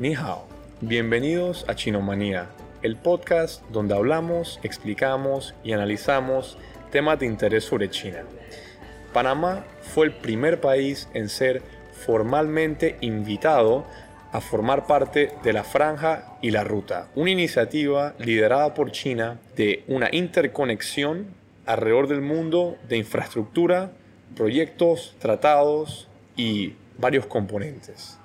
Ni hao. Bienvenidos a Chinomanía, el podcast donde hablamos, explicamos y analizamos temas de interés sobre China. Panamá fue el primer país en ser formalmente invitado a formar parte de la Franja y la Ruta, una iniciativa liderada por China de una interconexión alrededor del mundo de infraestructura, proyectos, tratados y varios componentes.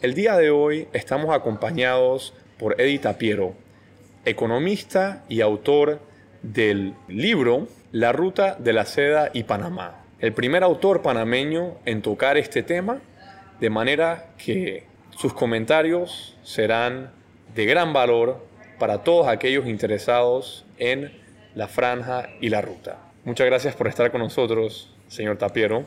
El día de hoy estamos acompañados por Eddie Tapiero, economista y autor del libro La Ruta de la Seda y Panamá, el primer autor panameño en tocar este tema, de manera que sus comentarios serán de gran valor para todos aquellos interesados en la franja y la ruta. Muchas gracias por estar con nosotros, señor Tapiero.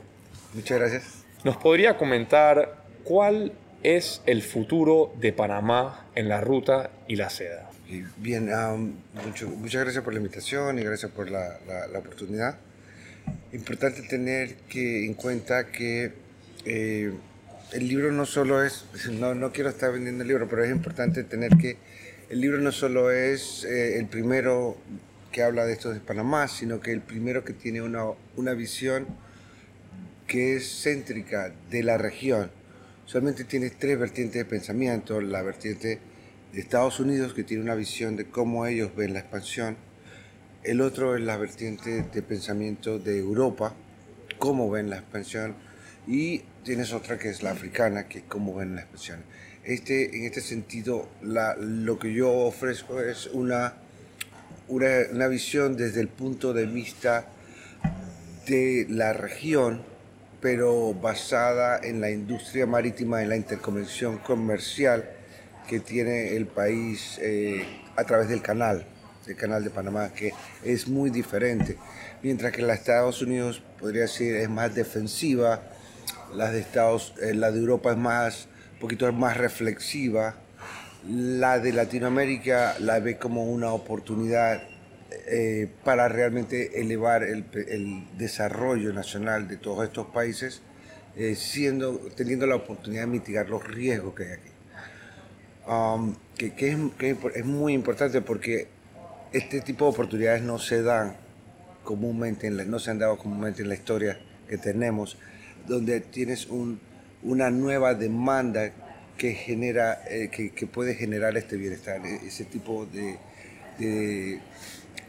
Muchas gracias. ¿Nos podría comentar cuál es el futuro de Panamá en la ruta y la seda? Bien, muchas gracias por la invitación y gracias por la, oportunidad. Importante tener que, en cuenta que eh, el libro no solo es, no, no quiero estar vendiendo el libro, pero es importante tener que el libro no solo es eh, el primero que habla de esto de Panamá, sino que el primero que tiene una, una visión que es céntrica de la región solamente tiene tres vertientes de pensamiento. La vertiente de Estados Unidos, que tiene una visión de cómo ellos ven la expansión. El otro es la vertiente de pensamiento de Europa, cómo ven la expansión. Y tienes otra que es la africana, que es cómo ven la expansión. Este, en este sentido, lo que yo ofrezco es una, una visión desde el punto de vista de la región pero basada en la industria marítima, en la interconexión comercial que tiene el país eh, a través del canal, del canal de Panamá, que es muy diferente. Mientras que la de Estados Unidos podría decir es más defensiva, la de, Estados, eh, la de Europa es más, un poquito más reflexiva, la de Latinoamérica la ve como una oportunidad eh, para realmente elevar el, desarrollo nacional de todos estos países, eh, siendo, teniendo la oportunidad de mitigar los riesgos que hay aquí. Um, que, es, es, muy importante porque este tipo de oportunidades no se dan comúnmente, no se han dado comúnmente en la historia que tenemos, donde tienes un, una nueva demanda que genera, eh, que, que, puede generar este bienestar, e, ese tipo de, de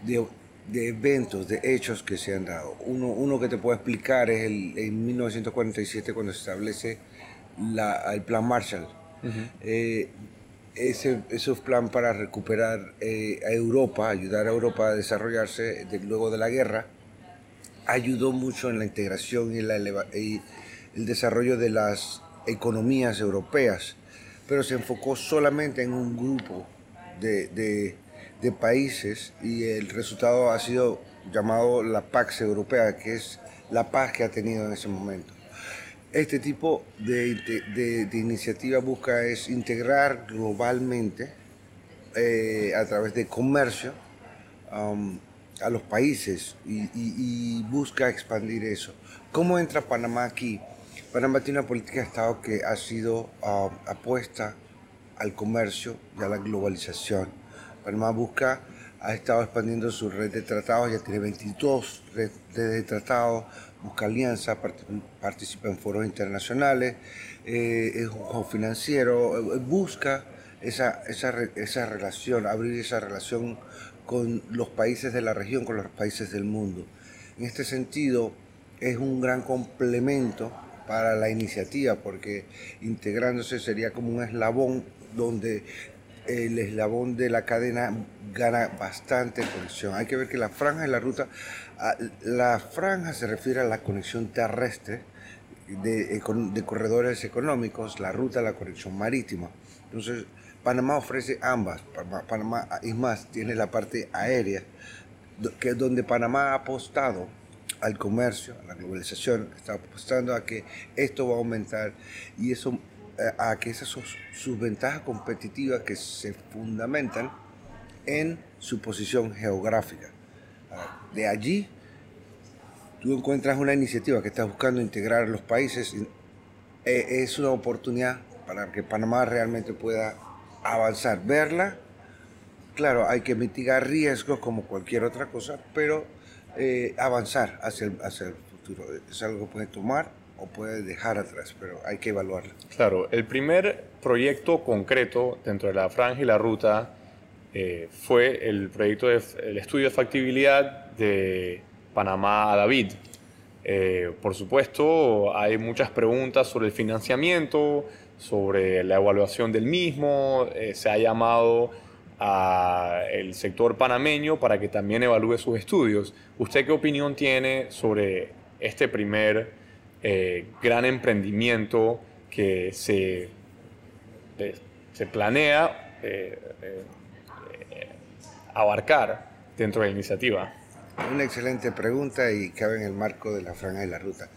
de, de, eventos, de hechos que se han dado. Uno, uno que te puedo explicar es el, en 1947 cuando se establece la, el Plan Marshall. Eh, ese, ese plan para recuperar eh, a Europa, ayudar a Europa a desarrollarse luego de la guerra, ayudó mucho en la integración y, la y el desarrollo de las economías europeas, pero se enfocó solamente en un grupo de, de, de países y el resultado ha sido llamado la Pax Europea, que es la paz que ha tenido en ese momento. Este tipo de, de, iniciativa busca es integrar globalmente eh, a través de comercio um, a los países y, busca expandir eso. ¿Cómo entra Panamá aquí? Panamá tiene una política de Estado que ha sido uh, apuesta al comercio y a la globalización Panamá busca, ha estado expandiendo su red de tratados, ya tiene 22 redes de tratados, busca alianzas, participa en foros internacionales, eh, es un financiero, eh, busca esa, esa, esa relación, abrir esa relación con los países de la región, con los países del mundo. En este sentido, es un gran complemento para la iniciativa, porque integrándose sería como un eslabón donde el eslabón de la cadena gana bastante conexión. Hay que ver que la franja de la ruta, la franja se refiere a la conexión terrestre de, de corredores económicos, la ruta a la conexión marítima. Entonces, Panamá ofrece ambas. Panamá, y más, tiene la parte aérea, que es donde Panamá ha apostado al comercio, a la globalización, está apostando a que esto va a aumentar y eso a que esas sus ventajas competitivas que se fundamentan en su posición geográfica. Ah, de allí, tú encuentras una iniciativa que está buscando integrar los países. Eh, es una oportunidad para que Panamá realmente pueda avanzar. Verla, claro, hay que mitigar riesgos como cualquier otra cosa, pero eh, avanzar hacia el, hacia el futuro. Es algo que puede tomar o puede dejar atrás, pero hay que evaluarlo. Claro, el primer proyecto concreto dentro de la franja y la ruta eh, fue el proyecto del estudio de factibilidad de Panamá a David. Eh, por supuesto, hay muchas preguntas sobre el financiamiento, sobre la evaluación del mismo. Eh, se ha llamado al sector panameño para que también evalúe sus estudios. ¿Usted qué opinión tiene sobre este primer eh, gran emprendimiento que se, se planea abarcar dentro de la iniciativa? Una excelente pregunta y cabe en el marco de la franja de la ruta.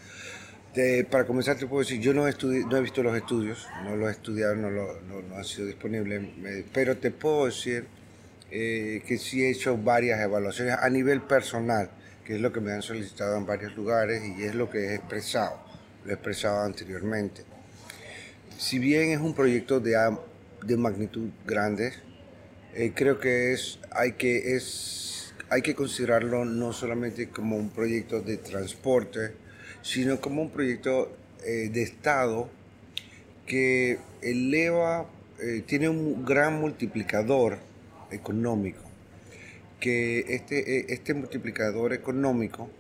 para comenzar te puedo decir, yo no no he visto los estudios, no los he estudiado, no, lo, no, han sido disponibles, pero te puedo decir eh, que sí he hecho varias evaluaciones a nivel personal, que es lo que me han solicitado en varios lugares y es lo que he expresado, lo he expresado anteriormente. Si bien es un proyecto de, de magnitud grande, eh, creo que es, hay que, es hay que considerarlo no solamente como un proyecto de transporte, sino como un proyecto eh, de Estado que eleva, eh, tiene un gran multiplicador económico, que este, eh, este multiplicador económico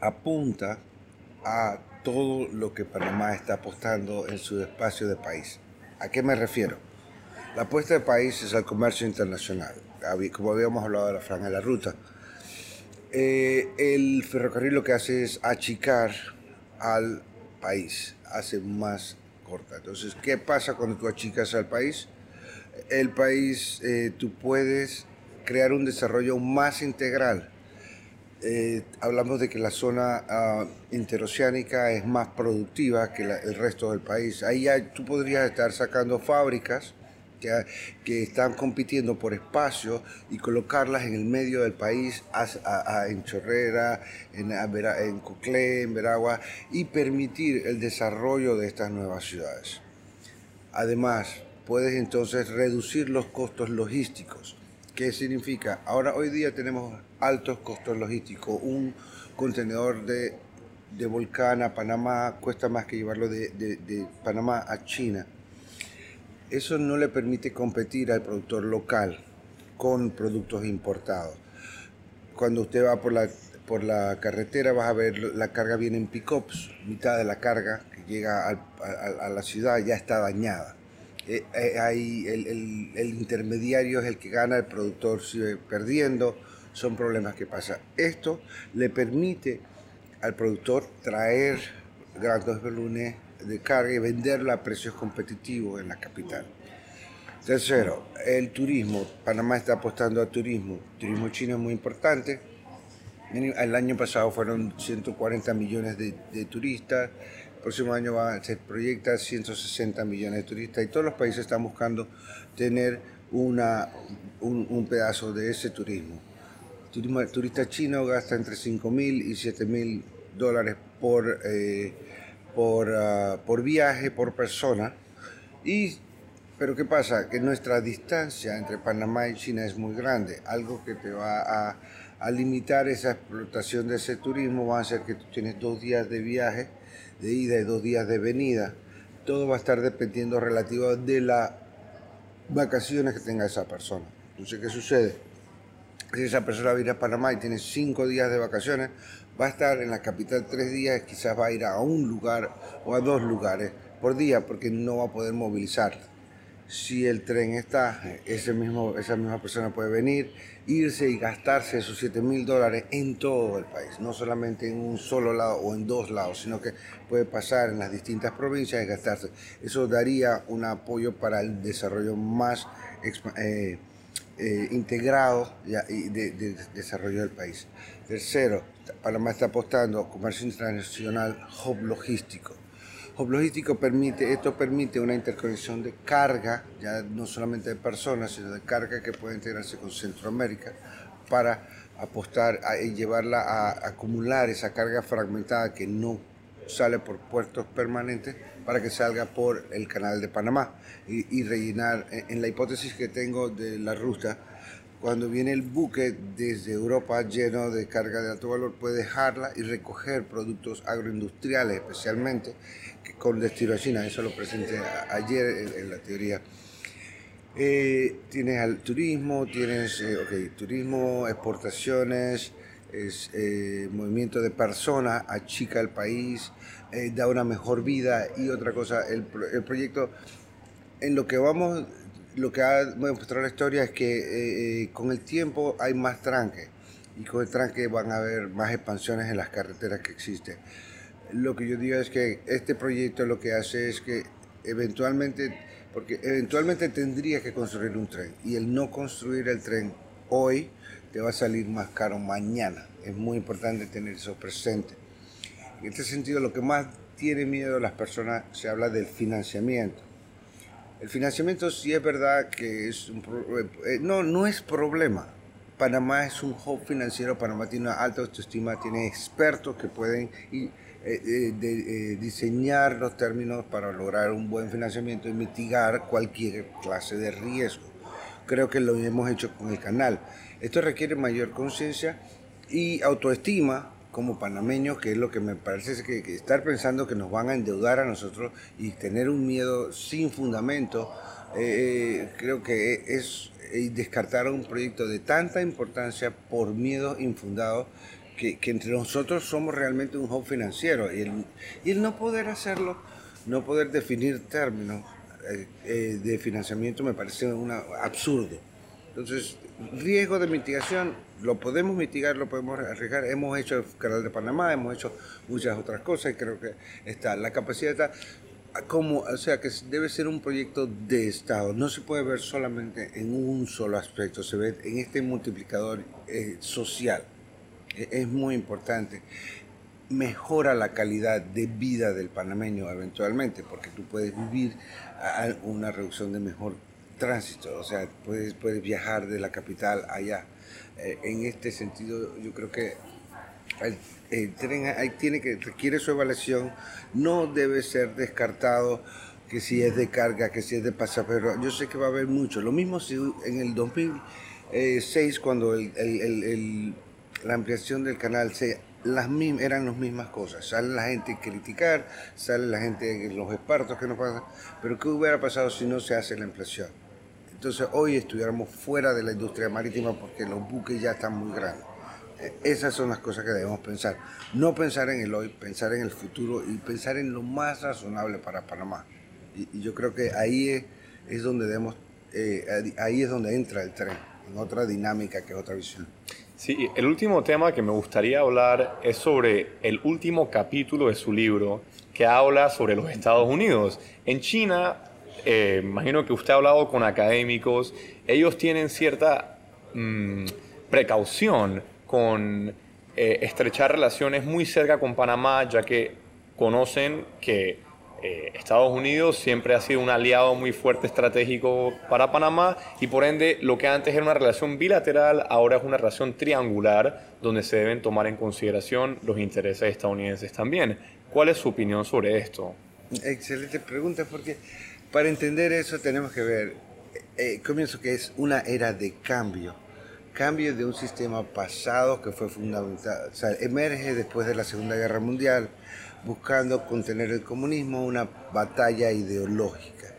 apunta a todo lo que Panamá está apostando en su espacio de país. ¿A qué me refiero? La apuesta de país es al comercio internacional como habíamos hablado de la franja de la ruta. Eh, el ferrocarril lo que hace es achicar al país, hace más corta. Entonces, ¿qué pasa cuando tú achicas al país? El país, eh, tú puedes crear un desarrollo más integral. Eh, hablamos de que la zona uh, interoceánica es más productiva que el resto del país. Ahí tú podrías estar sacando fábricas que, están compitiendo por espacio y colocarlas en el medio del país, en Chorrera, en, en Coclé, en Veragua, y permitir el desarrollo de estas nuevas ciudades. Además, puedes entonces reducir los costos logísticos. ¿Qué significa? Ahora, hoy día tenemos altos costos logísticos. Un contenedor de, de volcán a Panamá cuesta más que llevarlo de, de Panamá a China eso no le permite competir al productor local con productos importados. Cuando usted va por la, por la carretera vas a ver la carga viene en pick-ups, mitad de la carga que llega a, la ciudad ya está dañada. Eh, eh, el, el, intermediario es el que gana, el productor sigue perdiendo, son problemas que pasan. Esto le permite al productor traer grandes volúmenes de carga y venderla a precios competitivos en la capital. Tercero, el turismo. Panamá está apostando a turismo. Turismo chino es muy importante. El año pasado fueron 140 millones de, turistas. El próximo año va, se proyecta 160 millones de turistas y todos los países están buscando tener una, un, pedazo de ese turismo. El turista chino gasta entre 5 mil y 7 mil dólares por eh, por, ah, por viaje, por persona. Y, pero ¿qué pasa? Que nuestra distancia entre Panamá y China es muy grande, algo que te va a, a limitar esa explotación de ese turismo, va a ser que tú tienes dos días de viaje, de ida y dos días de venida. Todo va a estar dependiendo relativo de las vacaciones que tenga esa persona. Entonces, ¿qué sucede? Si esa persona viene a Panamá y tiene cinco días de vacaciones, va a estar en la capital tres días, quizás va a ir a un lugar o a dos lugares por día porque no va a poder movilizar. Si el tren está, ese mismo, esa misma persona puede venir, irse y gastarse esos 7 mil dólares en todo el país, no solamente en un solo lado o en dos lados, sino que puede pasar en las distintas provincias y gastarse. Eso daría un apoyo para el desarrollo más eh, eh, integrado y de, desarrollo del país. Tercero, Panamá está apostando a comercio internacional hub logístico. Hub logístico permite, esto permite una interconexión de carga, ya no solamente de personas, sino de carga que puede integrarse con Centroamérica para apostar y llevarla a, acumular esa carga fragmentada que no sale por puertos permanentes para que salga por el canal de Panamá y, rellenar, en, la hipótesis que tengo de la ruta, cuando viene el buque desde Europa lleno de carga de alto valor, puede dejarla y recoger productos agroindustriales especialmente con destino a China. Eso lo presenté ayer en, la teoría. Eh, tienes al turismo, tienes eh, turismo, exportaciones, es, eh, movimiento de personas, achica el país, eh, da una mejor vida y otra cosa, el, el, proyecto, en lo que vamos, lo que ha mostrado la historia es que eh, con el tiempo hay más tranque y con el tranque van a haber más expansiones en las carreteras que existen. Lo que yo digo es que este proyecto lo que hace es que eventualmente, porque eventualmente tendría que construir un tren y el no construir el tren hoy te va a salir más caro mañana. Es muy importante tener eso presente. En este sentido, lo que más tiene miedo las personas se habla del financiamiento. El financiamiento sí es verdad que es un eh, no no es problema. Panamá es un hub financiero, Panamá tiene una alta autoestima, tiene expertos que pueden eh, eh, diseñar los términos para lograr un buen financiamiento y mitigar cualquier clase de riesgo. Creo que lo hemos hecho con el canal. Esto requiere mayor conciencia y autoestima como panameños, que es lo que me parece que, estar pensando que nos van a endeudar a nosotros y tener un miedo sin fundamento, eh, creo que es descartar un proyecto de tanta importancia por miedo infundado que, entre nosotros somos realmente un hub financiero y el, y el no poder hacerlo, no poder definir términos eh, eh, de financiamiento me parece un absurdo. Entonces, riesgo de mitigación, lo podemos mitigar, lo podemos arriesgar. Hemos hecho el Canal de Panamá, hemos hecho muchas otras cosas y creo que está. La capacidad está como, o sea, que debe ser un proyecto de Estado. No se puede ver solamente en un solo aspecto, se ve en este multiplicador eh, social. E, es muy importante mejora la calidad de vida del panameño eventualmente, porque tú puedes vivir a una reducción de mejor tránsito, o sea, puedes, puedes viajar de la capital allá. Eh, en este sentido, yo creo que el, tren ahí tiene que, requiere su evaluación, no debe ser descartado que si es de carga, que si es de pasajero. Yo sé que va a haber mucho. Lo mismo si en el 2006, cuando el, la ampliación del canal se las mismas, eran las mismas cosas. Sale la gente a criticar, sale la gente, los expertos que no pasan. Pero ¿qué hubiera pasado si no se hace la inflación? Entonces hoy estuviéramos fuera de la industria marítima porque los buques ya están muy grandes. E, esas son las cosas que debemos pensar. No pensar en el hoy, pensar en el futuro y pensar en lo más razonable para Panamá. Y, yo creo que ahí es, donde debemos, eh, ahí es donde entra el tren, en otra dinámica que otra visión. Sí, el último tema que me gustaría hablar es sobre el último capítulo de su libro que habla sobre los Estados Unidos. En China eh, imagino que usted ha hablado con académicos, ellos tienen cierta mm, precaución con eh, estrechar relaciones muy cerca con Panamá, ya que conocen que eh, Estados Unidos siempre ha sido un aliado muy fuerte estratégico para Panamá y por ende lo que antes era una relación bilateral ahora es una relación triangular donde se deben tomar en consideración los intereses estadounidenses también. ¿Cuál es su opinión sobre esto? Excelente pregunta porque para entender eso tenemos que ver, eh, comienzo que es una era de cambio, cambio de un sistema pasado que fue fundamental, emerge después de la Segunda Guerra Mundial, buscando contener el comunismo, una batalla ideológica.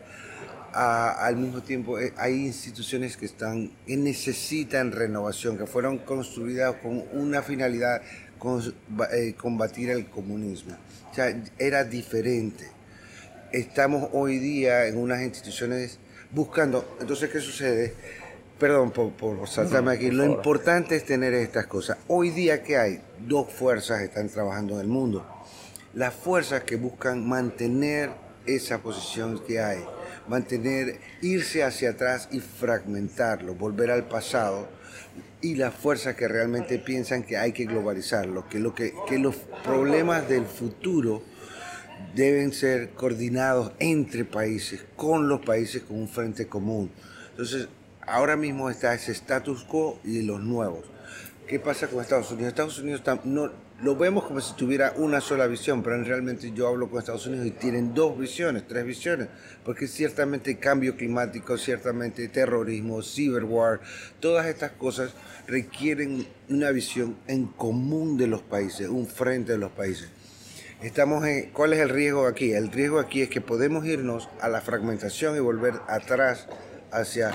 al mismo tiempo eh, hay instituciones que están que necesitan renovación, que fueron construidas con una finalidad, con, eh, combatir el comunismo. Era diferente estamos hoy día en unas instituciones buscando. Entonces, ¿qué sucede? Perdón por, saltarme aquí. Lo importante es tener estas cosas. Hoy día, ¿qué hay? Dos fuerzas están trabajando en el mundo. Las fuerzas que buscan mantener esa posición que hay, mantener, irse hacia atrás y fragmentarlo, volver al pasado, y las fuerzas que realmente piensan que hay que globalizarlo, que, lo que, que los problemas del futuro deben ser coordinados entre países, con los países con un frente común. Entonces, ahora mismo está ese status quo y los nuevos. ¿Qué pasa con Estados Unidos? Estados Unidos no, lo vemos como si tuviera una sola visión, pero realmente yo hablo con Estados Unidos y tienen dos visiones, tres visiones, porque ciertamente cambio climático, ciertamente terrorismo, cyberwar, todas estas cosas requieren una visión en común de los países, un frente de los países. Estamos en, ¿Cuál es el riesgo aquí? El riesgo aquí es que podemos irnos a la fragmentación y volver atrás hacia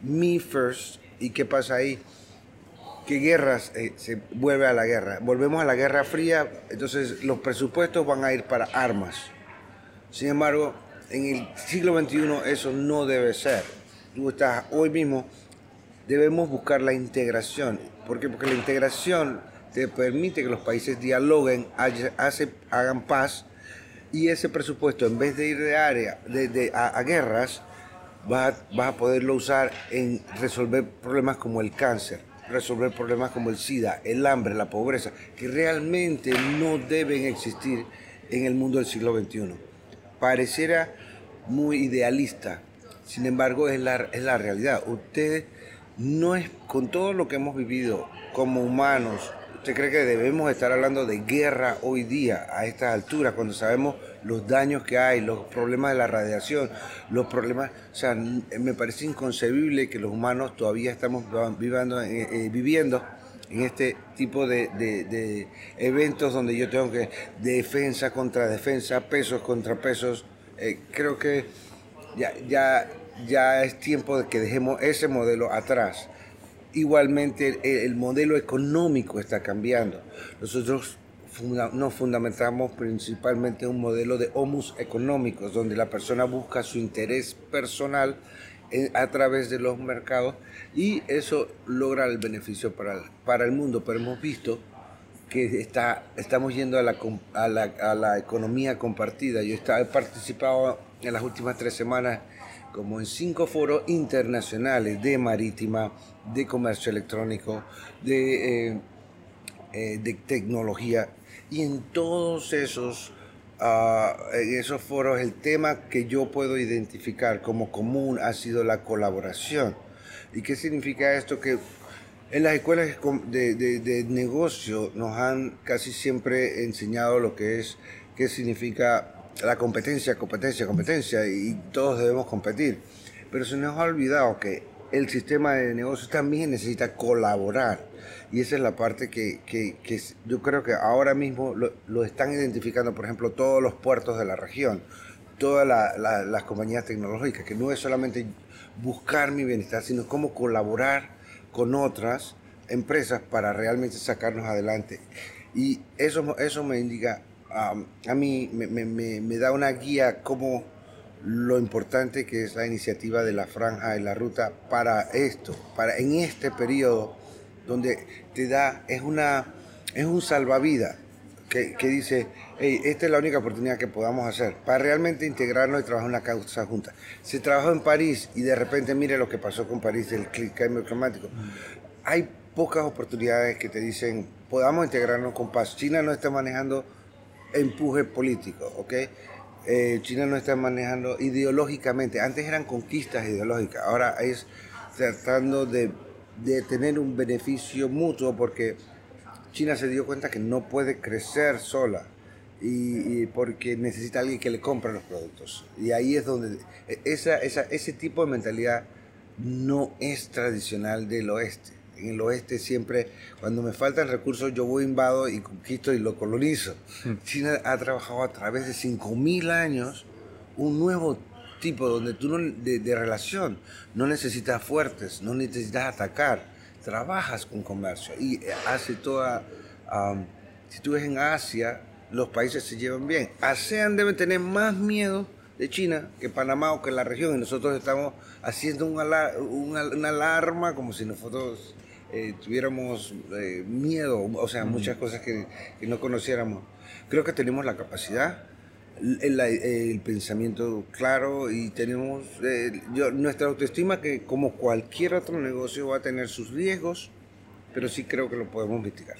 me first. ¿Y qué pasa ahí? que guerras eh, se vuelve a la guerra. Volvemos a la Guerra Fría, entonces los presupuestos van a ir para armas. Sin embargo, en el siglo XXI eso no debe ser. Tú estás hoy mismo, debemos buscar la integración. ¿Por qué? Porque la integración te permite que los países dialoguen, hagan paz y ese presupuesto, en vez de ir de área, de, a, guerras, vas a poderlo usar en resolver problemas como el cáncer resolver problemas como el SIDA, el hambre, la pobreza, que realmente no deben existir en el mundo del siglo XXI. Pareciera muy idealista, sin embargo es la, es la realidad. Usted no es, con todo lo que hemos vivido como humanos, ¿Usted cree que debemos estar hablando de guerra hoy día, a estas alturas, cuando sabemos los daños que hay, los problemas de la radiación, los problemas, o sea, me parece inconcebible que los humanos todavía estamos viviendo, eh, eh, viviendo en este tipo de, eventos donde yo tengo que defensa contra defensa, pesos contra pesos. Eh, creo que ya, ya, ya es tiempo de que dejemos ese modelo atrás Igualmente el, modelo económico está cambiando. Nosotros nos fundamentamos principalmente en un modelo de homus económicos, donde la persona busca su interés personal a través de los mercados y eso logra el beneficio para, para el mundo. Pero hemos visto que está, estamos yendo a la, a la, a la economía compartida. Yo he participado en las últimas tres semanas como en cinco foros internacionales de marítima, de comercio electrónico, de, eh, eh, tecnología. Y en todos esos, ah, esos foros el tema que yo puedo identificar como común ha sido la colaboración. ¿Y qué significa esto? Que en las escuelas de, de, de negocio nos han casi siempre enseñado lo que es, qué significa la competencia, competencia, competencia y todos debemos competir. Pero se nos ha olvidado que el sistema de negocios también necesita colaborar. Y esa es la parte que, que, yo creo que ahora mismo lo, están identificando, por ejemplo, todos los puertos de la región, todas las compañías tecnológicas, que no es solamente buscar mi bienestar, sino cómo colaborar con otras empresas para realmente sacarnos adelante. Y eso, eso me indica a mí me, da una guía como lo importante que es la iniciativa de la franja y la ruta para esto, para en este periodo donde te da, es, una, es un salvavidas que, dice, hey, esta es la única oportunidad que podamos hacer para realmente integrarnos y trabajar una causa junta. Se trabajó en París y de repente mire lo que pasó con París, el cambio climático. Hay pocas oportunidades que te dicen, podamos integrarnos con paz. China no está manejando empuje político, ¿ok? Eh, China no está manejando ideológicamente, antes eran conquistas ideológicas, ahora es tratando de, de tener un beneficio mutuo porque China se dio cuenta que no puede crecer sola y, porque necesita alguien que le compre los productos. Y ahí es donde esa, esa, ese tipo de mentalidad no es tradicional del oeste en el oeste siempre, cuando me faltan recursos, yo voy, invado y conquisto y lo colonizo. Hmm. China ha trabajado a través de 5.000 años un nuevo tipo donde tú no, de, relación no necesitas fuertes, no necesitas atacar, trabajas con comercio y eh, hace toda... si tú ves en Asia, los países se llevan bien. ASEAN debe tener más miedo de China que Panamá o que la región y nosotros estamos haciendo una, una alarma como si nosotros eh, tuviéramos eh, miedo, o sea, muchas cosas que, no conociéramos. Creo que tenemos la capacidad, el, pensamiento claro y tenemos eh, yo, nuestra autoestima que como cualquier otro negocio va a tener sus riesgos, pero sí creo que lo podemos mitigar.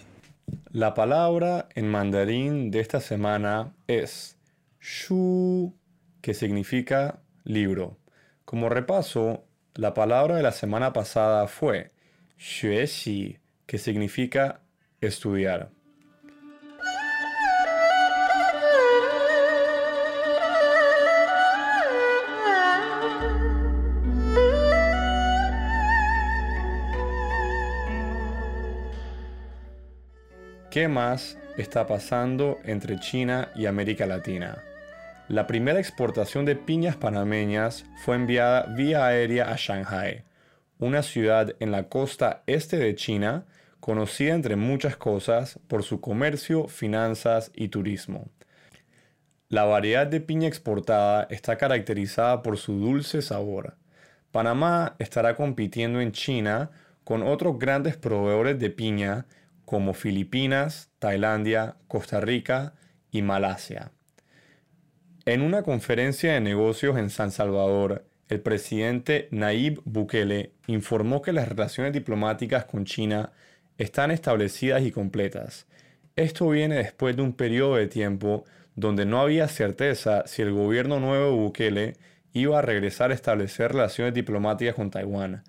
La palabra en mandarín de esta semana es shu, que significa libro. Como repaso, la palabra de la semana pasada fue Shueshi, que significa estudiar. ¿Qué más está pasando entre China y América Latina? La primera exportación de piñas panameñas fue enviada vía aérea a Shanghai una ciudad en la costa este de China, conocida entre muchas cosas por su comercio, finanzas y turismo. La variedad de piña exportada está caracterizada por su dulce sabor. Panamá estará compitiendo en China con otros grandes proveedores de piña como Filipinas, Tailandia, Costa Rica y Malasia. En una conferencia de negocios en San Salvador, el presidente Nayib Bukele informó que las relaciones diplomáticas con China están establecidas y completas. Esto viene después de un periodo de tiempo donde no había certeza si el gobierno nuevo de Bukele iba a regresar a establecer relaciones diplomáticas con Taiwán.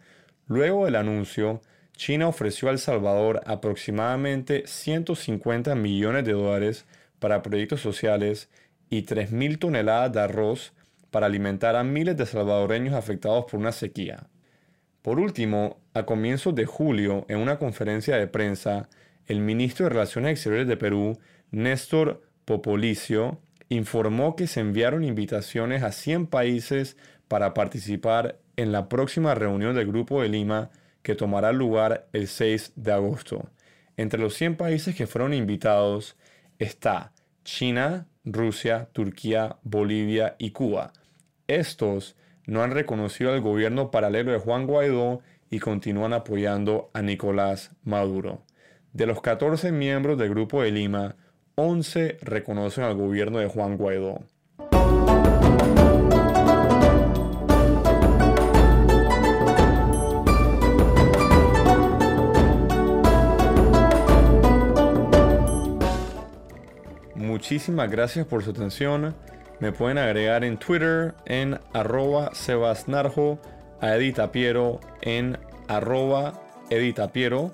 Luego del anuncio, China ofreció a El Salvador aproximadamente 150 millones de dólares para proyectos sociales y 3.000 toneladas de arroz para alimentar a miles de salvadoreños afectados por una sequía. Por último, a comienzos de julio, en una conferencia de prensa, el ministro de Relaciones Exteriores de Perú, Néstor Popolicio, informó que se enviaron invitaciones a 100 países para participar en la próxima reunión del Grupo de Lima que tomará lugar el 6 de agosto. Entre los 100 países que fueron invitados está China, Rusia, Turquía, Bolivia y Cuba. Estos no han reconocido al gobierno paralelo de Juan Guaidó y continúan apoyando a Nicolás Maduro. De los 14 miembros del Grupo de Lima, 11 reconocen al gobierno de Juan Guaidó. Muchísimas gracias por su atención. Me pueden agregar en Twitter en arroba sebasnarjo, a Edita Piero en arroba Edita Piero,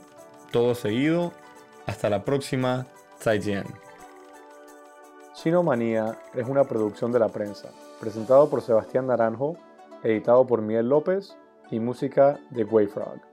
todo seguido. Hasta la próxima. Zaijian. Chinomanía es una producción de la prensa, presentado por Sebastián Naranjo, editado por Miguel López y música de Wayfrog.